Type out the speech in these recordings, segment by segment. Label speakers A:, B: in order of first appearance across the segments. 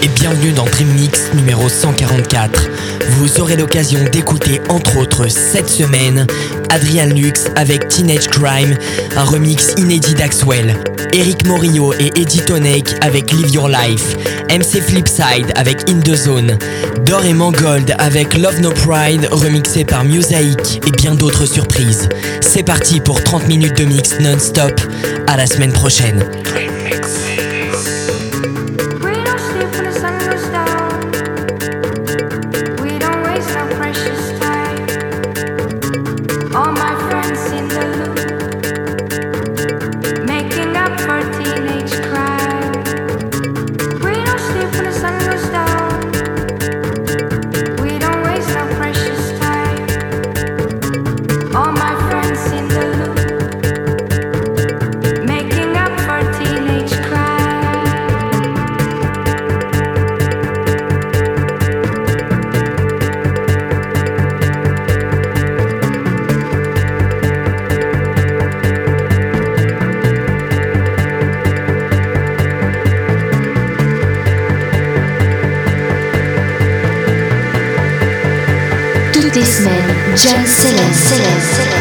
A: et bienvenue dans Dream Mix numéro 144. Vous aurez l'occasion d'écouter entre autres cette semaine Adrian Lux avec Teenage Crime, un remix inédit d'Axwell, Eric Morillo et Eddie Tonek avec Live Your Life, MC Flipside avec In The Zone, Dor et Mangold avec Love No Pride remixé par Mosaic et bien d'autres surprises. C'est parti pour 30 minutes de mix non-stop. À la semaine prochaine.
B: Jones Silas.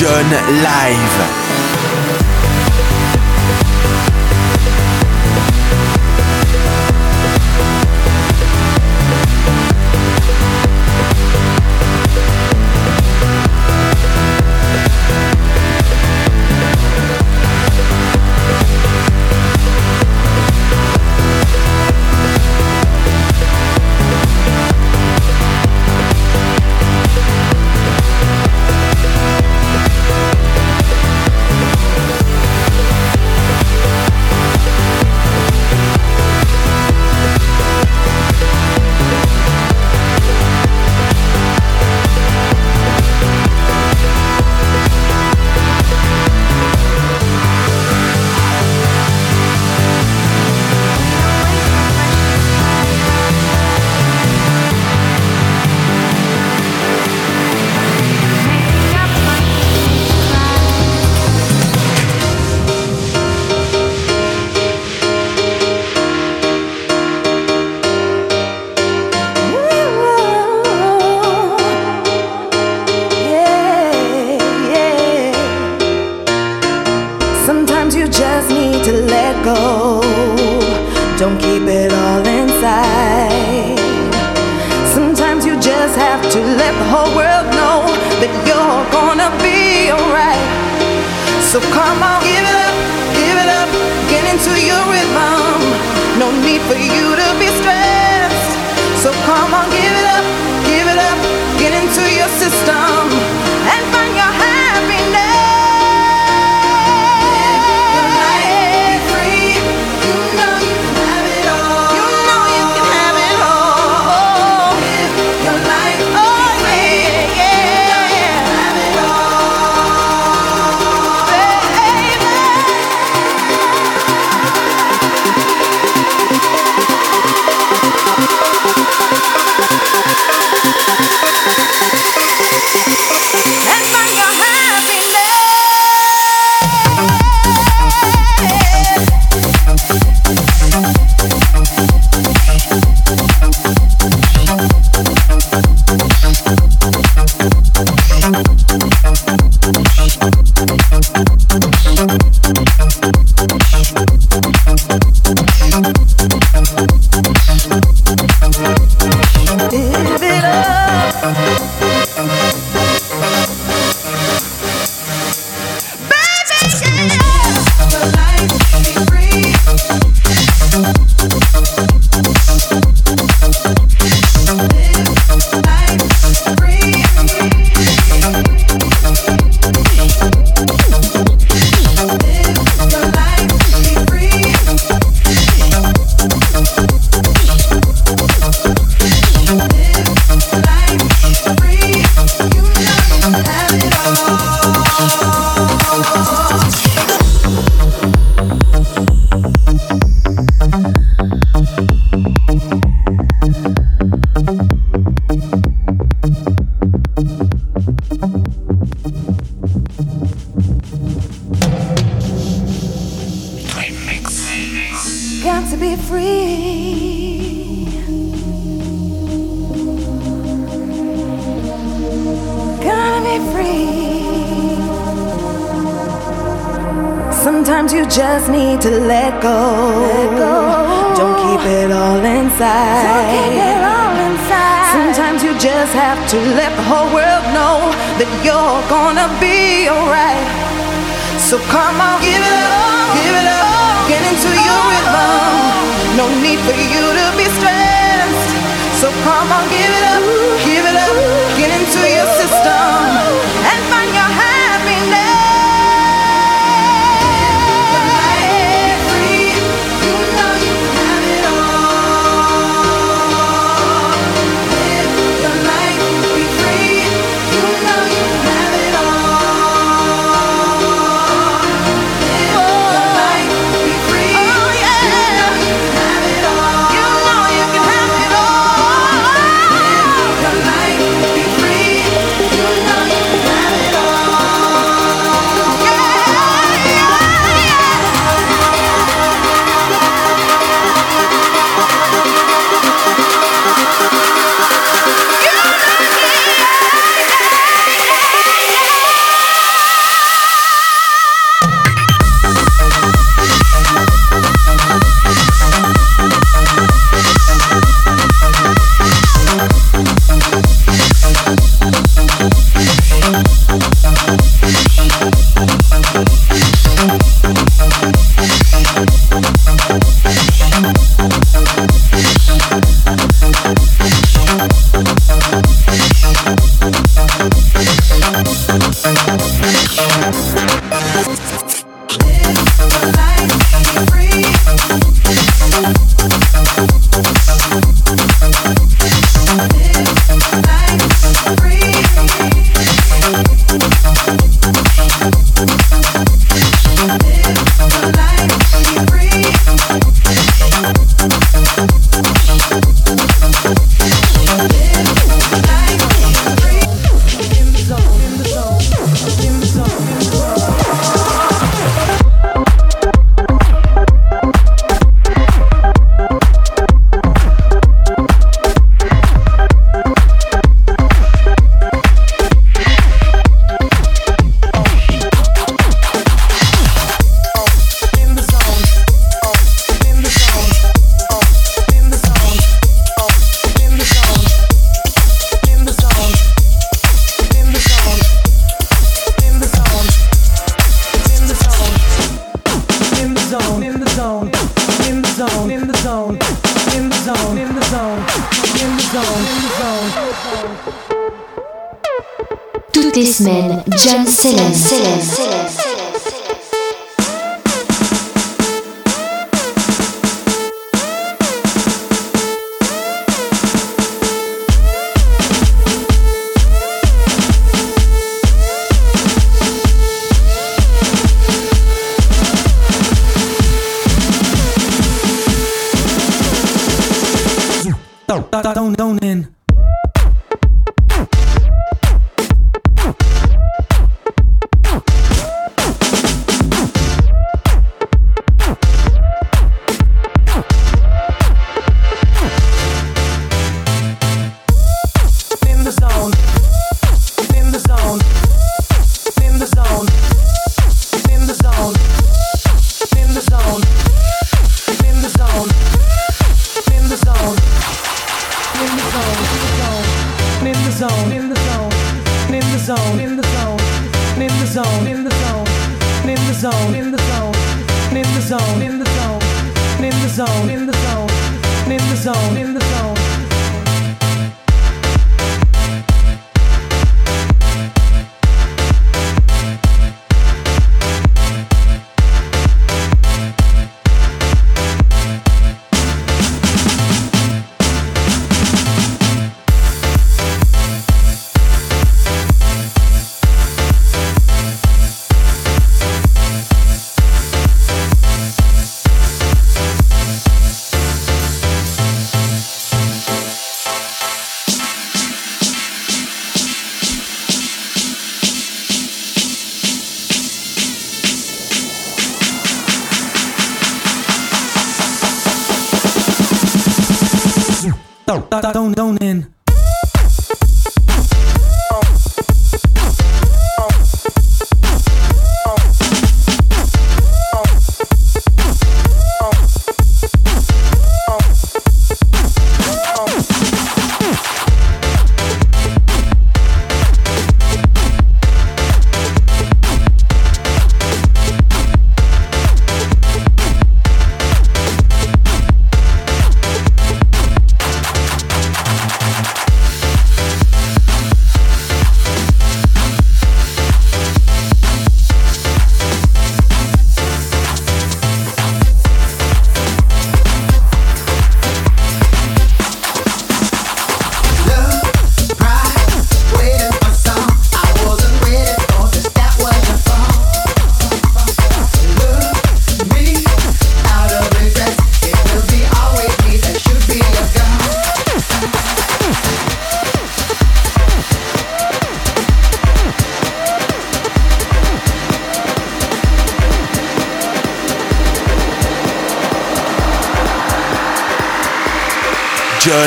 C: John Sometimes you just need to let go. Let go. Don't keep it all inside. Don't keep it all inside. Sometimes you just have to let the whole world know that you're gonna be alright. So come on, give it up, give it up, get into your rhythm. No need for you to be stressed. So come on, give it up, give it up, get into your system. zone, in the zone, in the zone, in the zone, in the zone, in the zone, in the zone. Toutes les semaines, John Céleste. Don't,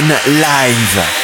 C: live.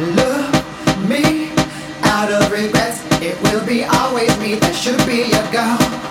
C: Look me out of regrets. It will be
B: always me
D: that should be
E: your girl.